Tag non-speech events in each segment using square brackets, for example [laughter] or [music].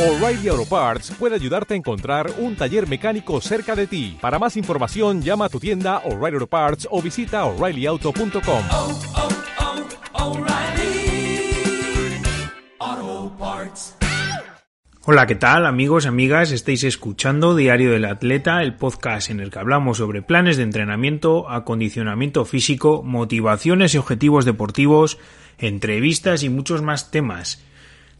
O'Reilly Auto Parts puede ayudarte a encontrar un taller mecánico cerca de ti. Para más información, llama a tu tienda O'Reilly Auto Parts o visita oreillyauto.com. oh, oh, Parts. Hola, ¿qué tal amigos y amigas? Estáis escuchando Diario del Atleta, el podcast en el que hablamos sobre planes de entrenamiento, acondicionamiento físico, motivaciones y objetivos deportivos, entrevistas y muchos más temas.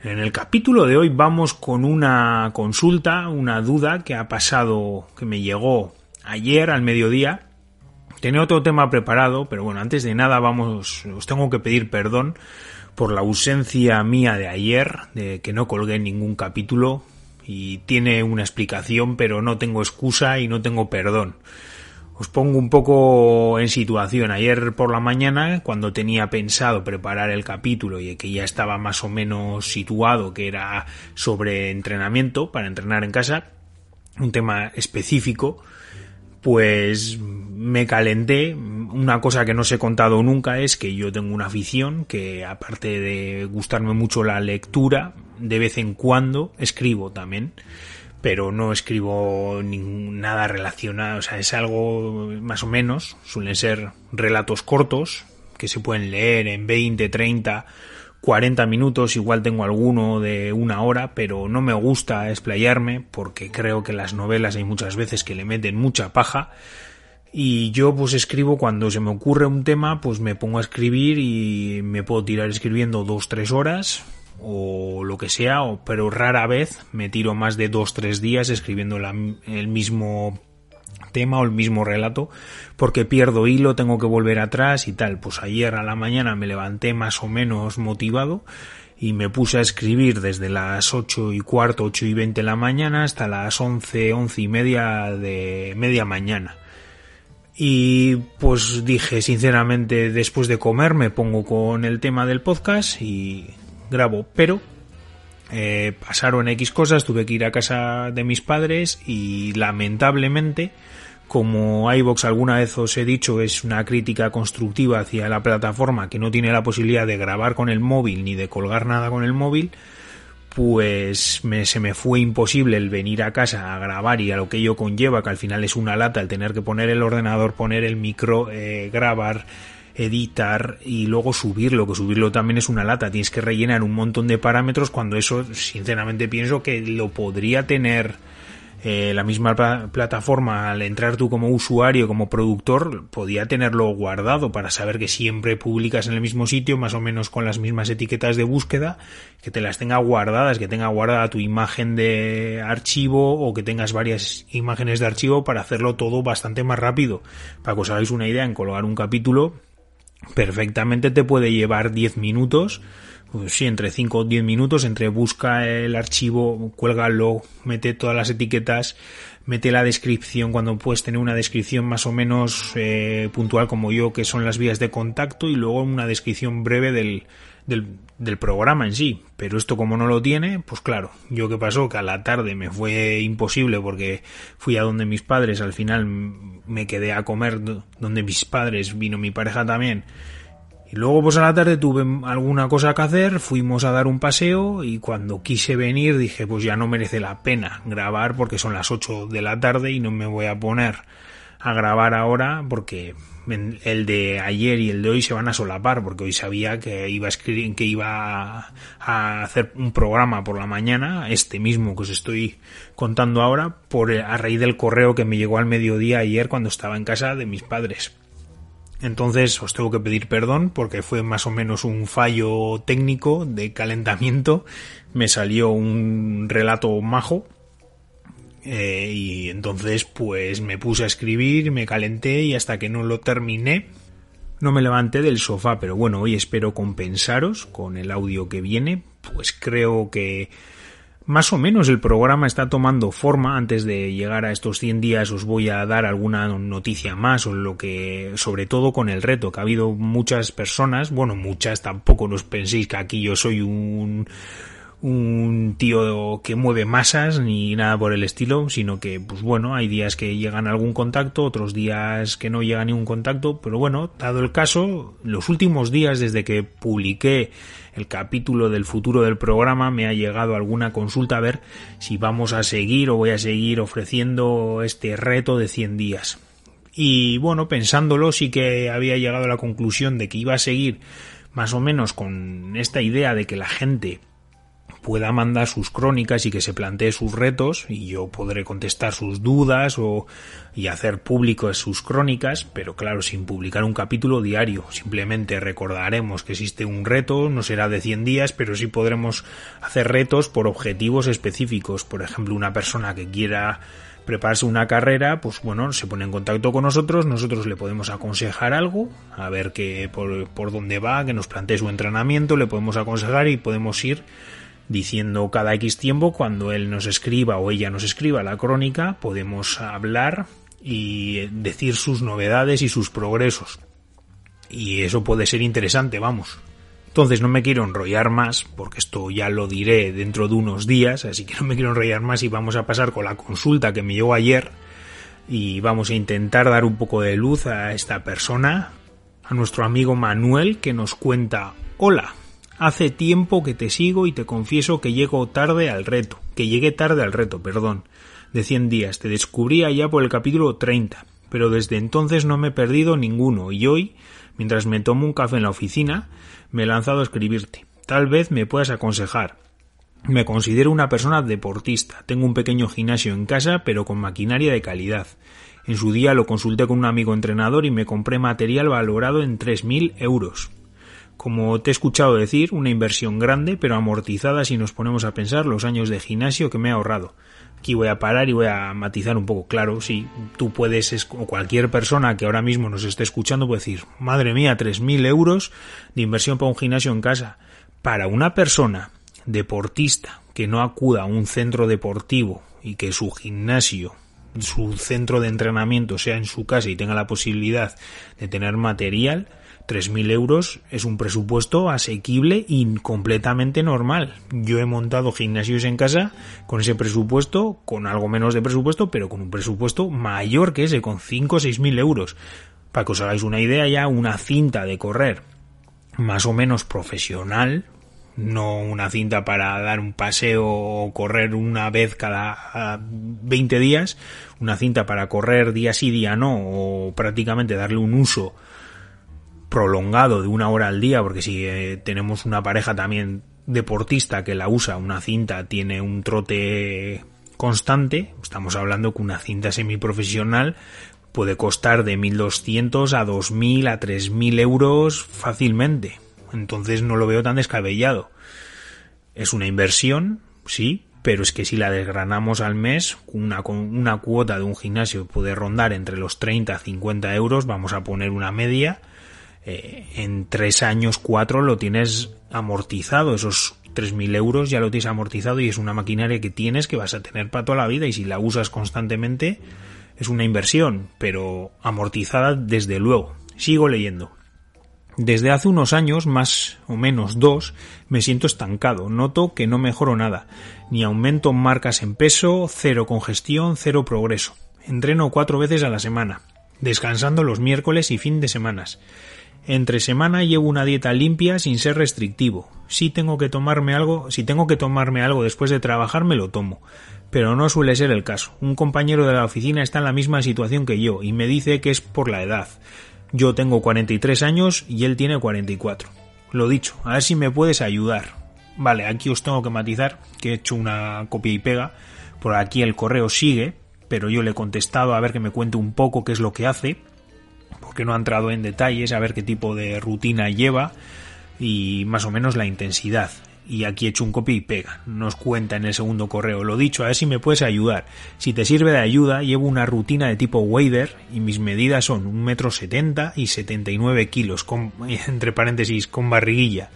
En el capítulo de hoy vamos con una consulta, una duda que ha pasado, que me llegó ayer al mediodía. Tenía otro tema preparado, pero bueno, antes de nada vamos, os tengo que pedir perdón por la ausencia mía de ayer, de que no colgué ningún capítulo y tiene una explicación, pero no tengo excusa y no tengo perdón. Os pongo un poco en situación. Ayer por la mañana, cuando tenía pensado preparar el capítulo y que ya estaba más o menos situado, que era sobre entrenamiento, para entrenar en casa, un tema específico, pues me calenté. Una cosa que no os he contado nunca es que yo tengo una afición que aparte de gustarme mucho la lectura, de vez en cuando escribo también pero no escribo nada relacionado, o sea, es algo más o menos, suelen ser relatos cortos que se pueden leer en 20, 30, 40 minutos, igual tengo alguno de una hora, pero no me gusta explayarme porque creo que las novelas hay muchas veces que le meten mucha paja y yo pues escribo cuando se me ocurre un tema, pues me pongo a escribir y me puedo tirar escribiendo dos, tres horas, o lo que sea, pero rara vez me tiro más de dos tres días escribiendo el mismo tema o el mismo relato porque pierdo hilo, tengo que volver atrás y tal. Pues ayer a la mañana me levanté más o menos motivado y me puse a escribir desde las ocho y cuarto, ocho y veinte de la mañana hasta las once, once y media de media mañana. Y pues dije sinceramente después de comer me pongo con el tema del podcast y grabo, pero eh, pasaron X cosas, tuve que ir a casa de mis padres y lamentablemente, como iVox alguna vez os he dicho es una crítica constructiva hacia la plataforma que no tiene la posibilidad de grabar con el móvil ni de colgar nada con el móvil, pues me, se me fue imposible el venir a casa a grabar y a lo que ello conlleva, que al final es una lata el tener que poner el ordenador, poner el micro, eh, grabar, editar y luego subirlo, que subirlo también es una lata, tienes que rellenar un montón de parámetros cuando eso sinceramente pienso que lo podría tener eh, la misma plataforma al entrar tú como usuario, como productor, podía tenerlo guardado para saber que siempre publicas en el mismo sitio, más o menos con las mismas etiquetas de búsqueda, que te las tenga guardadas, que tenga guardada tu imagen de archivo o que tengas varias imágenes de archivo para hacerlo todo bastante más rápido. Para que os hagáis una idea, en colgar un capítulo perfectamente te puede llevar 10 minutos, pues sí, entre 5 o 10 minutos, entre busca el archivo, cuélgalo, mete todas las etiquetas, mete la descripción cuando puedes tener una descripción más o menos eh, puntual como yo, que son las vías de contacto, y luego una descripción breve del, del, del, programa en sí. Pero esto como no lo tiene, pues claro, yo qué pasó, que a la tarde me fue imposible porque fui a donde mis padres, al final me quedé a comer donde mis padres, vino mi pareja también. Y luego pues a la tarde tuve alguna cosa que hacer, fuimos a dar un paseo y cuando quise venir dije pues ya no merece la pena grabar porque son las 8 de la tarde y no me voy a poner a grabar ahora porque el de ayer y el de hoy se van a solapar porque hoy sabía que iba a escribir, que iba a hacer un programa por la mañana, este mismo que os estoy contando ahora, por a raíz del correo que me llegó al mediodía ayer cuando estaba en casa de mis padres. Entonces os tengo que pedir perdón porque fue más o menos un fallo técnico de calentamiento. Me salió un relato majo eh, y entonces pues me puse a escribir, me calenté y hasta que no lo terminé no me levanté del sofá, pero bueno, hoy espero compensaros con el audio que viene, pues creo que más o menos el programa está tomando forma. Antes de llegar a estos 100 días os voy a dar alguna noticia más o lo que, sobre todo con el reto, que ha habido muchas personas, bueno, muchas tampoco nos penséis que aquí yo soy un un tío que mueve masas ni nada por el estilo, sino que, pues bueno, hay días que llegan algún contacto, otros días que no llega ningún contacto, pero bueno, dado el caso, los últimos días desde que publiqué el capítulo del futuro del programa me ha llegado alguna consulta a ver si vamos a seguir o voy a seguir ofreciendo este reto de 100 días. Y bueno, pensándolo sí que había llegado a la conclusión de que iba a seguir más o menos con esta idea de que la gente pueda mandar sus crónicas y que se plantee sus retos y yo podré contestar sus dudas o y hacer público sus crónicas, pero claro, sin publicar un capítulo diario. Simplemente recordaremos que existe un reto, no será de 100 días, pero sí podremos hacer retos por objetivos específicos. Por ejemplo, una persona que quiera prepararse una carrera, pues bueno, se pone en contacto con nosotros, nosotros le podemos aconsejar algo, a ver qué por, por dónde va, que nos plantee su entrenamiento, le podemos aconsejar y podemos ir diciendo cada X tiempo cuando él nos escriba o ella nos escriba la crónica, podemos hablar y decir sus novedades y sus progresos. Y eso puede ser interesante, vamos. Entonces no me quiero enrollar más, porque esto ya lo diré dentro de unos días, así que no me quiero enrollar más y vamos a pasar con la consulta que me llegó ayer y vamos a intentar dar un poco de luz a esta persona, a nuestro amigo Manuel que nos cuenta, hola, Hace tiempo que te sigo y te confieso que llego tarde al reto, que llegué tarde al reto, perdón, de 100 días. Te descubrí allá por el capítulo 30, pero desde entonces no me he perdido ninguno y hoy, mientras me tomo un café en la oficina, me he lanzado a escribirte. Tal vez me puedas aconsejar. Me considero una persona deportista. Tengo un pequeño gimnasio en casa, pero con maquinaria de calidad. En su día lo consulté con un amigo entrenador y me compré material valorado en 3.000 euros como te he escuchado decir, una inversión grande, pero amortizada si nos ponemos a pensar los años de gimnasio que me he ahorrado. Aquí voy a parar y voy a matizar un poco. Claro, si tú puedes, o cualquier persona que ahora mismo nos esté escuchando puede decir, madre mía, 3.000 euros de inversión para un gimnasio en casa. Para una persona deportista que no acuda a un centro deportivo y que su gimnasio su centro de entrenamiento sea en su casa y tenga la posibilidad de tener material, 3.000 euros es un presupuesto asequible y completamente normal. Yo he montado gimnasios en casa con ese presupuesto, con algo menos de presupuesto, pero con un presupuesto mayor que ese, con 5 o 6.000 euros. Para que os hagáis una idea ya, una cinta de correr más o menos profesional, no una cinta para dar un paseo o correr una vez cada 20 días, una cinta para correr día sí, día no, o prácticamente darle un uso prolongado de una hora al día, porque si eh, tenemos una pareja también deportista que la usa, una cinta tiene un trote constante, estamos hablando que una cinta semiprofesional puede costar de 1.200 a 2.000 a 3.000 euros fácilmente. Entonces no lo veo tan descabellado. Es una inversión, sí, pero es que si la desgranamos al mes, una, una cuota de un gimnasio puede rondar entre los 30 a 50 euros, vamos a poner una media, eh, en tres años, cuatro, lo tienes amortizado, esos 3.000 euros ya lo tienes amortizado y es una maquinaria que tienes que vas a tener para toda la vida y si la usas constantemente es una inversión, pero amortizada desde luego. Sigo leyendo. Desde hace unos años, más o menos dos, me siento estancado. Noto que no mejoro nada. Ni aumento marcas en peso, cero congestión, cero progreso. Entreno cuatro veces a la semana, descansando los miércoles y fin de semanas. Entre semana llevo una dieta limpia sin ser restrictivo. Si tengo que tomarme algo, si tengo que tomarme algo después de trabajar me lo tomo. Pero no suele ser el caso. Un compañero de la oficina está en la misma situación que yo y me dice que es por la edad. Yo tengo 43 años y él tiene 44. Lo dicho, a ver si me puedes ayudar. Vale, aquí os tengo que matizar que he hecho una copia y pega. Por aquí el correo sigue, pero yo le he contestado a ver que me cuente un poco qué es lo que hace porque no ha entrado en detalles a ver qué tipo de rutina lleva y más o menos la intensidad. Y aquí he hecho un copia y pega. Nos cuenta en el segundo correo. Lo dicho, a ver si me puedes ayudar. Si te sirve de ayuda, llevo una rutina de tipo Wader y mis medidas son un metro setenta y 79 kilos, con, [laughs] entre paréntesis, con barriguilla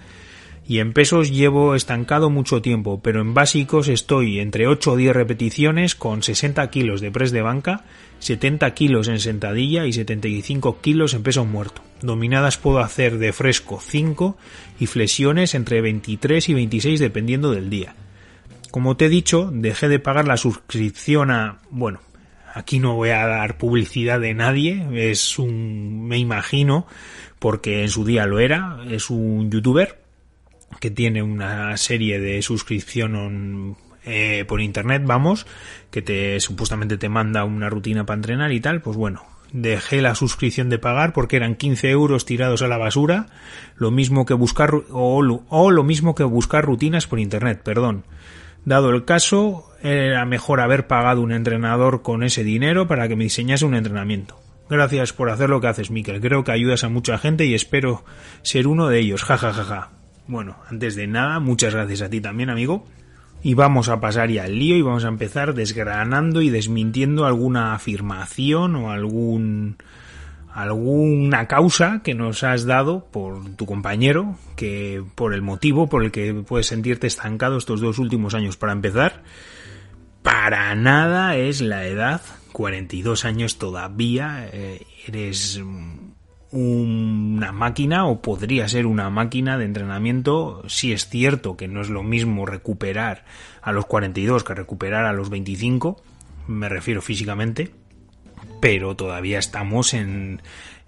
y en pesos llevo estancado mucho tiempo, pero en básicos estoy entre 8 o 10 repeticiones con 60 kilos de press de banca, 70 kilos en sentadilla y 75 kilos en peso muerto. Dominadas puedo hacer de fresco 5 y flexiones entre 23 y 26 dependiendo del día. Como te he dicho, dejé de pagar la suscripción a, bueno, aquí no voy a dar publicidad de nadie, es un, me imagino, porque en su día lo era, es un youtuber que tiene una serie de suscripción eh, por internet, vamos, que te supuestamente te manda una rutina para entrenar y tal, pues bueno, dejé la suscripción de pagar porque eran 15 euros tirados a la basura, lo mismo que buscar o, o lo mismo que buscar rutinas por internet, perdón. Dado el caso, era mejor haber pagado un entrenador con ese dinero para que me diseñase un entrenamiento. Gracias por hacer lo que haces, Mikel. Creo que ayudas a mucha gente y espero ser uno de ellos. Ja, ja, ja, ja. Bueno, antes de nada, muchas gracias a ti también, amigo. Y vamos a pasar ya al lío y vamos a empezar desgranando y desmintiendo alguna afirmación o algún alguna causa que nos has dado por tu compañero, que por el motivo por el que puedes sentirte estancado estos dos últimos años para empezar, para nada es la edad, 42 años todavía, eh, eres una máquina o podría ser una máquina de entrenamiento si es cierto que no es lo mismo recuperar a los 42 que recuperar a los 25, me refiero físicamente, pero todavía estamos en,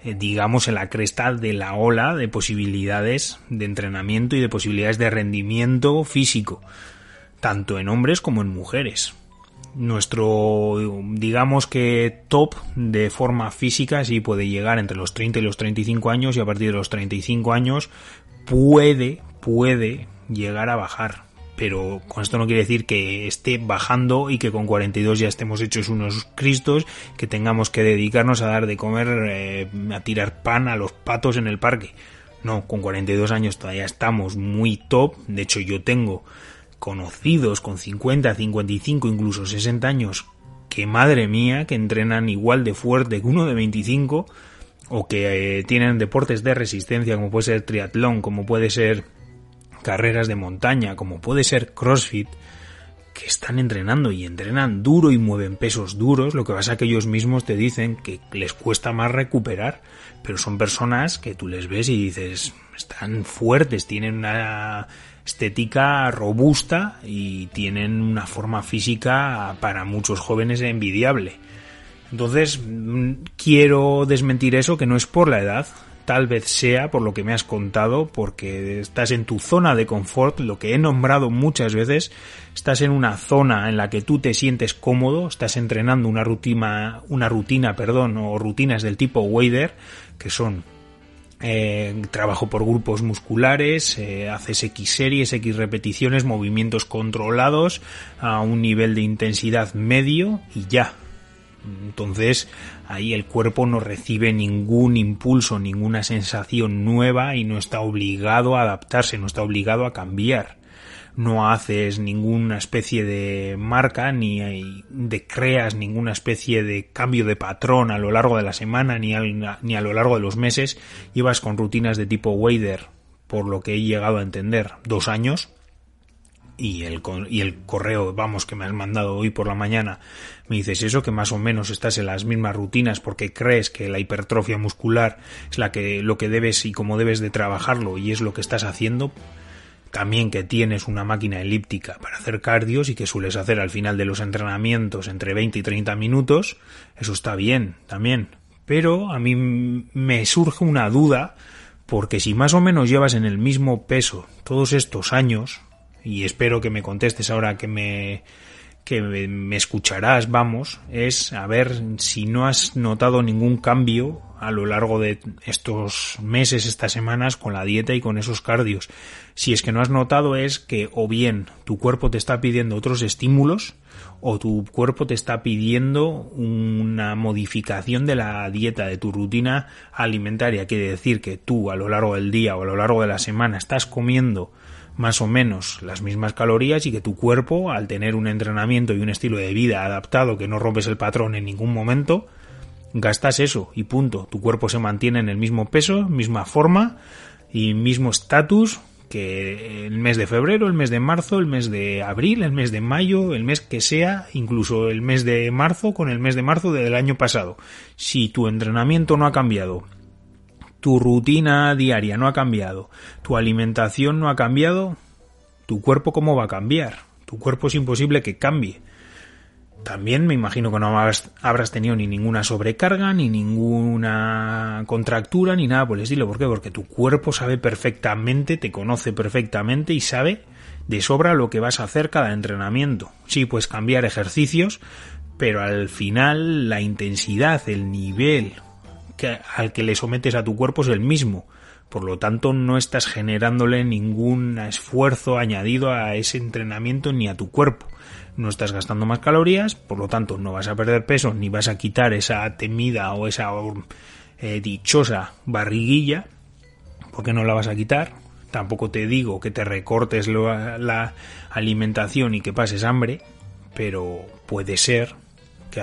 eh, digamos, en la cresta de la ola de posibilidades de entrenamiento y de posibilidades de rendimiento físico, tanto en hombres como en mujeres. Nuestro, digamos que top de forma física sí puede llegar entre los 30 y los 35 años y a partir de los 35 años puede, puede llegar a bajar pero con esto no quiere decir que esté bajando y que con 42 ya estemos hechos unos cristos, que tengamos que dedicarnos a dar de comer, eh, a tirar pan a los patos en el parque. No, con 42 años todavía estamos muy top. De hecho, yo tengo conocidos con 50, 55, incluso 60 años, que madre mía, que entrenan igual de fuerte que uno de 25, o que eh, tienen deportes de resistencia, como puede ser triatlón, como puede ser carreras de montaña, como puede ser CrossFit, que están entrenando y entrenan duro y mueven pesos duros, lo que pasa que ellos mismos te dicen que les cuesta más recuperar, pero son personas que tú les ves y dices, están fuertes, tienen una estética robusta y tienen una forma física para muchos jóvenes envidiable. Entonces, mm, quiero desmentir eso, que no es por la edad, tal vez sea por lo que me has contado, porque estás en tu zona de confort, lo que he nombrado muchas veces, estás en una zona en la que tú te sientes cómodo, estás entrenando una rutina, una rutina, perdón, o rutinas del tipo Wader, que son eh, trabajo por grupos musculares, eh, haces X series, X repeticiones, movimientos controlados a un nivel de intensidad medio y ya, entonces ahí el cuerpo no recibe ningún impulso, ninguna sensación nueva y no está obligado a adaptarse, no está obligado a cambiar. No haces ninguna especie de marca ni de creas ninguna especie de cambio de patrón a lo largo de la semana ni a, ni a lo largo de los meses. Llevas con rutinas de tipo Wader, por lo que he llegado a entender, dos años y el, y el correo, vamos, que me has mandado hoy por la mañana, me dices eso, que más o menos estás en las mismas rutinas porque crees que la hipertrofia muscular es la que, lo que debes y cómo debes de trabajarlo y es lo que estás haciendo, también que tienes una máquina elíptica para hacer cardios y que sueles hacer al final de los entrenamientos entre 20 y 30 minutos, eso está bien, también. Pero a mí me surge una duda porque si más o menos llevas en el mismo peso todos estos años, y espero que me contestes ahora que me que me escucharás, vamos, es a ver si no has notado ningún cambio a lo largo de estos meses, estas semanas con la dieta y con esos cardios. Si es que no has notado es que o bien tu cuerpo te está pidiendo otros estímulos o tu cuerpo te está pidiendo una modificación de la dieta, de tu rutina alimentaria. Quiere decir que tú a lo largo del día o a lo largo de la semana estás comiendo más o menos las mismas calorías y que tu cuerpo, al tener un entrenamiento y un estilo de vida adaptado que no rompes el patrón en ningún momento, gastas eso y punto. Tu cuerpo se mantiene en el mismo peso, misma forma y mismo estatus que el mes de febrero, el mes de marzo, el mes de abril, el mes de mayo, el mes que sea, incluso el mes de marzo con el mes de marzo del año pasado. Si tu entrenamiento no ha cambiado tu rutina diaria no ha cambiado, tu alimentación no ha cambiado, tu cuerpo cómo va a cambiar. Tu cuerpo es imposible que cambie. También me imagino que no habrás, tenido ni ninguna sobrecarga, ni ninguna contractura, ni nada por el estilo. ¿Por qué? Porque tu cuerpo sabe perfectamente, te conoce perfectamente y sabe de sobra lo que vas a hacer cada entrenamiento. Sí, puedes cambiar ejercicios, pero al final la intensidad, el nivel que, al que le sometes a tu cuerpo es el mismo. Por lo tanto, no estás generándole ningún esfuerzo añadido a ese entrenamiento ni a tu cuerpo no estás gastando más calorías, por lo tanto no vas a perder peso ni vas a quitar esa temida o esa eh, dichosa barriguilla, porque no la vas a quitar. Tampoco te digo que te recortes la alimentación y que pases hambre, pero puede ser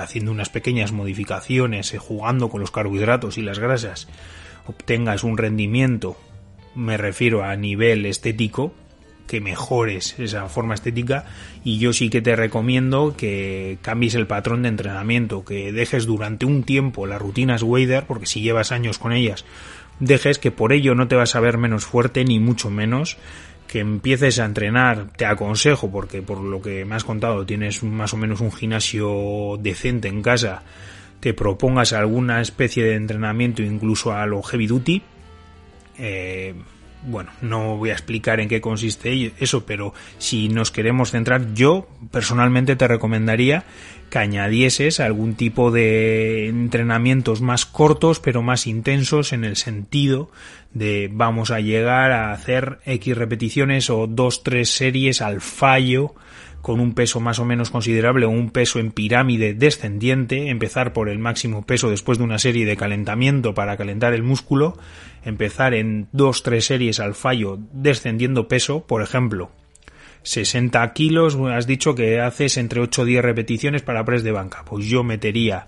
haciendo unas pequeñas modificaciones, eh, jugando con los carbohidratos y las grasas, obtengas un rendimiento, me refiero a nivel estético, que mejores esa forma estética. Y yo sí que te recomiendo que cambies el patrón de entrenamiento, que dejes durante un tiempo las rutinas Wader, porque si llevas años con ellas, dejes que por ello no te vas a ver menos fuerte ni mucho menos que empieces a entrenar, te aconsejo, porque por lo que me has contado tienes más o menos un gimnasio decente en casa, te propongas alguna especie de entrenamiento incluso a lo heavy duty, eh, bueno, no voy a explicar en qué consiste eso, pero si nos queremos centrar, yo personalmente te recomendaría que añadieses algún tipo de entrenamientos más cortos pero más intensos en el sentido de vamos a llegar a hacer X repeticiones o dos, tres series al fallo con un peso más o menos considerable o un peso en pirámide descendiente, empezar por el máximo peso después de una serie de calentamiento para calentar el músculo, empezar en dos, tres series al fallo descendiendo peso, por ejemplo, 60 kilos, has dicho que haces entre 8 o 10 repeticiones para press de banca, pues yo metería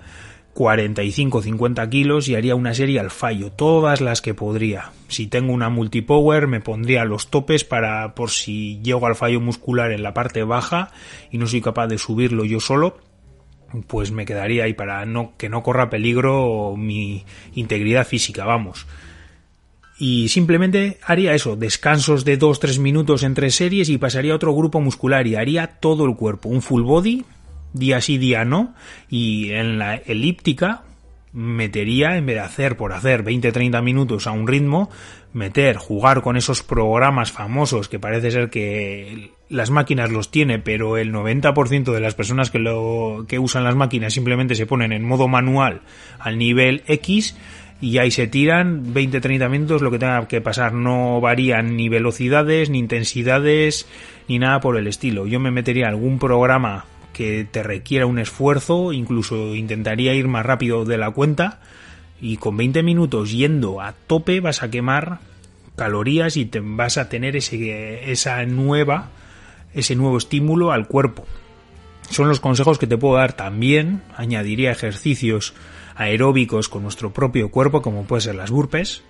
45 50 kilos y haría una serie al fallo, todas las que podría. Si tengo una multipower me pondría los topes para por si llego al fallo muscular en la parte baja y no soy capaz de subirlo yo solo, pues me quedaría ahí para no que no corra peligro mi integridad física, vamos. Y simplemente haría eso, descansos de 2-3 minutos entre series y pasaría a otro grupo muscular y haría todo el cuerpo, un full body día sí, día no, y en la elíptica metería, en vez de hacer por hacer 20-30 minutos a un ritmo, meter, jugar con esos programas famosos que parece ser que las máquinas los tiene, pero el 90% de las personas que lo que usan las máquinas simplemente se ponen en modo manual al nivel X y ahí se tiran 20-30 minutos lo que tenga que pasar, no varían ni velocidades, ni intensidades, ni nada por el estilo. Yo me metería algún programa que te requiera un esfuerzo, incluso intentaría ir más rápido de la cuenta y con 20 minutos yendo a tope vas a quemar calorías y te vas a tener ese, esa nueva, ese nuevo estímulo al cuerpo. Son los consejos que te puedo dar también. Añadiría ejercicios aeróbicos con nuestro propio cuerpo, como puede ser las burpes,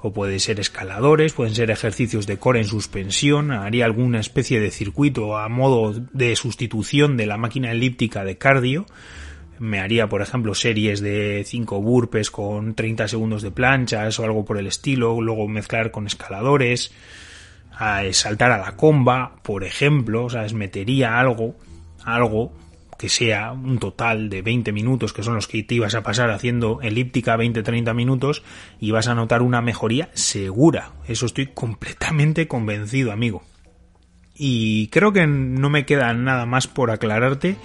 o puede ser escaladores, pueden ser ejercicios de core en suspensión, haría alguna especie de circuito a modo de sustitución de la máquina elíptica de cardio, me haría, por ejemplo, series de 5 burpes con 30 segundos de planchas o algo por el estilo, luego mezclar con escaladores, a saltar a la comba, por ejemplo, o sea, metería algo, algo que sea un total de 20 minutos, que son los que te ibas a pasar haciendo elíptica 20-30 minutos, y vas a notar una mejoría segura. Eso estoy [laughs] completamente convencido, amigo. Y creo que no me queda nada más por aclararte.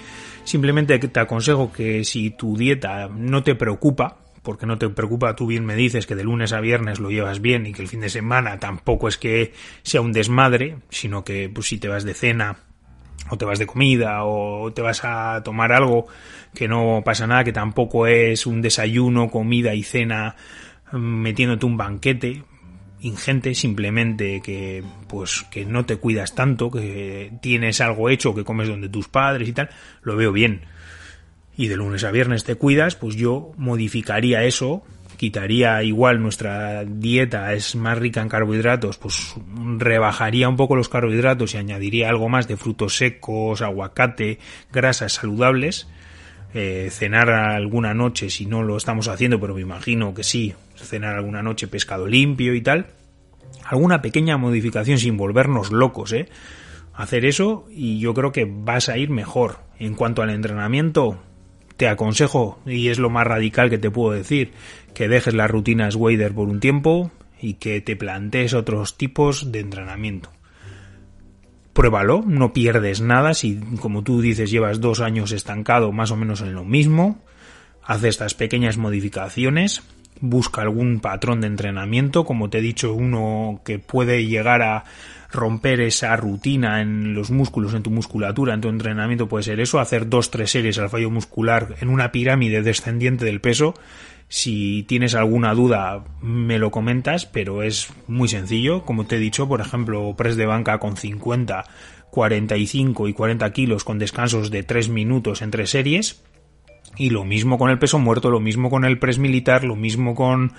Simplemente te aconsejo que si tu dieta no te preocupa, porque no te preocupa, tú bien me dices que de lunes a viernes lo llevas bien y que el fin de semana tampoco es que sea un desmadre, sino que pues si te vas de cena o te vas de comida o te vas a tomar algo que no pasa nada, que tampoco es un desayuno, comida y cena mm, metiéndote un banquete ingente, simplemente que pues que no te cuidas tanto, que tienes algo hecho, que comes donde tus padres y tal, lo veo bien. Y de lunes a viernes te cuidas, pues yo modificaría eso quitaría igual nuestra dieta es más rica en carbohidratos, pues rebajaría un poco los carbohidratos y añadiría algo más de frutos secos, aguacate, grasas saludables. Eh, cenar alguna noche, si no lo estamos haciendo, pero me imagino que sí, cenar alguna noche pescado limpio y tal. Alguna pequeña modificación sin volvernos locos, ¿eh? hacer eso y yo creo que vas a ir mejor. En cuanto al entrenamiento, te aconsejo, y es lo más radical que te puedo decir, que dejes las rutinas Wader por un tiempo y que te plantees otros tipos de entrenamiento. Pruébalo, no pierdes nada si, como tú dices, llevas dos años estancado más o menos en lo mismo. Haz estas pequeñas modificaciones, busca algún patrón de entrenamiento, como te he dicho, uno que puede llegar a romper esa rutina en los músculos, en tu musculatura, en tu entrenamiento puede ser eso, hacer dos, tres series al fallo muscular en una pirámide descendiente del peso. Si tienes alguna duda, me lo comentas, pero es muy sencillo. Como te he dicho, por ejemplo, press de banca con 50, 45 y 40 kilos con descansos de 3 minutos entre series. Y lo mismo con el peso muerto, lo mismo con el press militar, lo mismo con,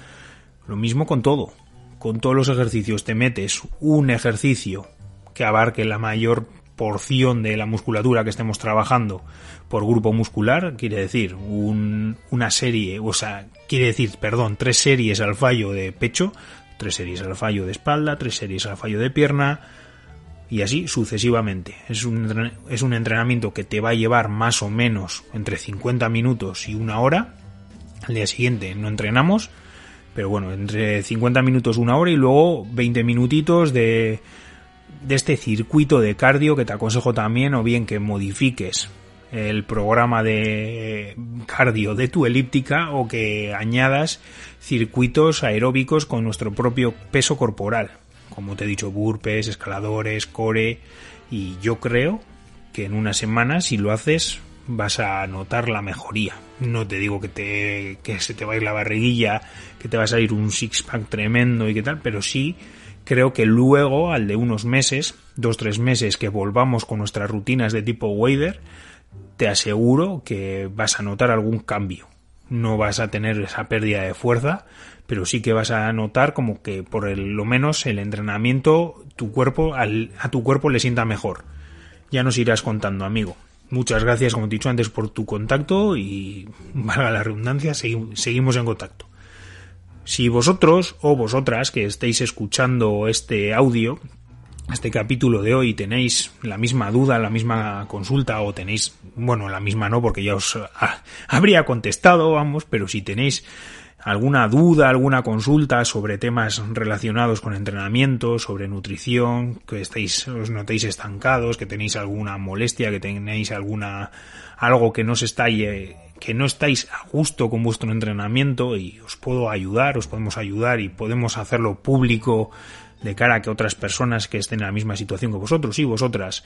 lo mismo con todo. Con todos los ejercicios te metes un ejercicio que abarque la mayor porción de la musculatura que estemos trabajando por grupo muscular, quiere decir una serie, o sea, quiere decir, perdón, tres series al fallo de pecho, tres series al fallo de espalda, tres series al fallo de pierna y así sucesivamente. Es un, es un entrenamiento que te va a llevar más o menos entre 50 minutos y una hora. Al día siguiente no entrenamos pero bueno, entre 50 minutos, una hora y luego 20 minutitos de, de este circuito de cardio que te aconsejo también o bien que modifiques el programa de cardio de tu elíptica o que añadas circuitos aeróbicos con nuestro propio peso corporal. Como te he dicho, burpes, escaladores, core. Y yo creo que en una semana, si lo haces, vas a notar la mejoría. No te digo que, te, que se te va a ir la barriguilla, que te va a salir un six-pack tremendo y qué tal, pero sí creo que luego, al de unos meses, dos, tres meses, que volvamos con nuestras rutinas de tipo Wader, te aseguro que vas a notar algún cambio. No vas a tener esa pérdida de fuerza, pero sí que vas a notar como que por lo menos el entrenamiento, tu cuerpo, a tu cuerpo le sienta mejor. Ya nos irás contando, amigo. Muchas gracias, como te he dicho antes, por tu contacto y, valga la redundancia, seguimos en contacto. Si vosotros o vosotras que estéis escuchando este audio, este capítulo de hoy, tenéis la misma duda, la misma consulta o tenéis, bueno, la misma no, porque ya os habría contestado, vamos, pero si tenéis alguna duda, alguna consulta sobre temas relacionados con entrenamiento, sobre nutrición, que estáis, os notéis estancados, que tenéis alguna molestia, que tenéis alguna, algo que no se está, que no estáis a gusto con vuestro entrenamiento y os puedo ayudar, os podemos ayudar y podemos hacerlo público de cara a que otras personas que estén en la misma situación que vosotros y vosotras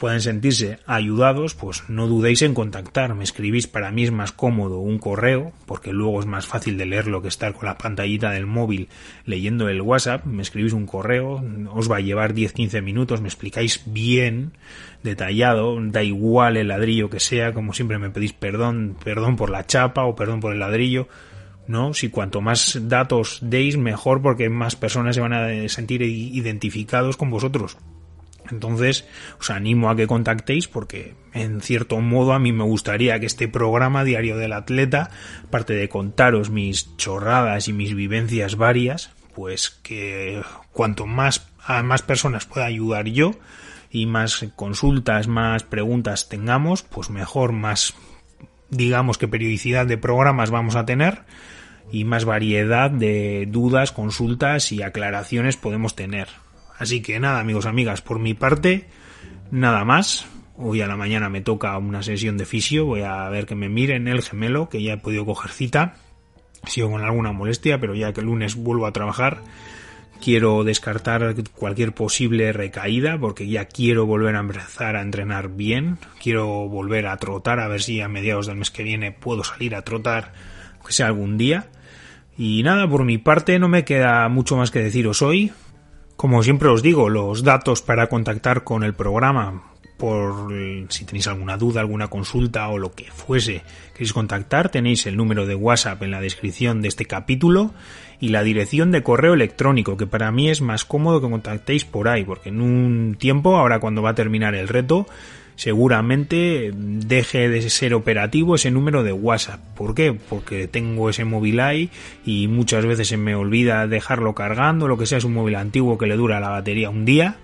pueden sentirse ayudados, pues no dudéis en contactar. Me escribís, para mí es más cómodo un correo, porque luego es más fácil de leerlo que estar con la pantallita del móvil leyendo el WhatsApp. Me escribís un correo, os va a llevar 10-15 minutos, me explicáis bien, detallado, da igual el ladrillo que sea, como siempre me pedís perdón, perdón por la chapa o perdón por el ladrillo. ¿no? Si cuanto más datos deis, mejor porque más personas se van a sentir identificados con vosotros. Entonces, os animo a que contactéis porque, en cierto modo, a mí me gustaría que este programa Diario del Atleta, aparte de contaros mis chorradas y mis vivencias varias, pues que cuanto más a más personas pueda ayudar yo y más consultas, más preguntas tengamos, pues mejor, más digamos que periodicidad de programas vamos a tener y más variedad de dudas, consultas y aclaraciones podemos tener. Así que nada, amigos, amigas, por mi parte, nada más. Hoy a la mañana me toca una sesión de fisio, voy a ver que me miren el gemelo, que ya he podido coger cita. Sigo con alguna molestia, pero ya que el lunes vuelvo a trabajar, quiero descartar cualquier posible recaída porque ya quiero volver a empezar a entrenar bien, quiero volver a trotar a ver si a mediados del mes que viene puedo salir a trotar, aunque sea algún día. Y nada, por mi parte no me queda mucho más que deciros hoy. Como siempre os digo, los datos para contactar con el programa, por si tenéis alguna duda, alguna consulta o lo que fuese, queréis contactar, tenéis el número de WhatsApp en la descripción de este capítulo y la dirección de correo electrónico, que para mí es más cómodo que contactéis por ahí, porque en un tiempo, ahora cuando va a terminar el reto, seguramente deje de ser operativo ese número de WhatsApp. ¿Por qué? Porque tengo ese móvil ahí y muchas veces se me olvida dejarlo cargando, lo que sea es un móvil antiguo que le dura la batería un día.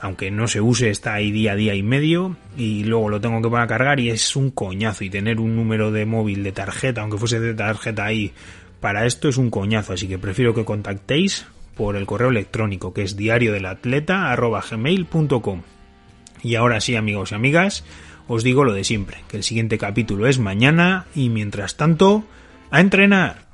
aunque no se use, está ahí día a día y medio y luego lo tengo que poner a cargar y es un coñazo y tener un número de móvil de tarjeta, aunque fuese de tarjeta ahí, para esto es un coñazo, así que prefiero que contactéis por el correo electrónico que es diario del atleta. Y ahora sí, amigos y amigas, os digo lo de siempre, que el siguiente capítulo es mañana y mientras tanto, a entrenar.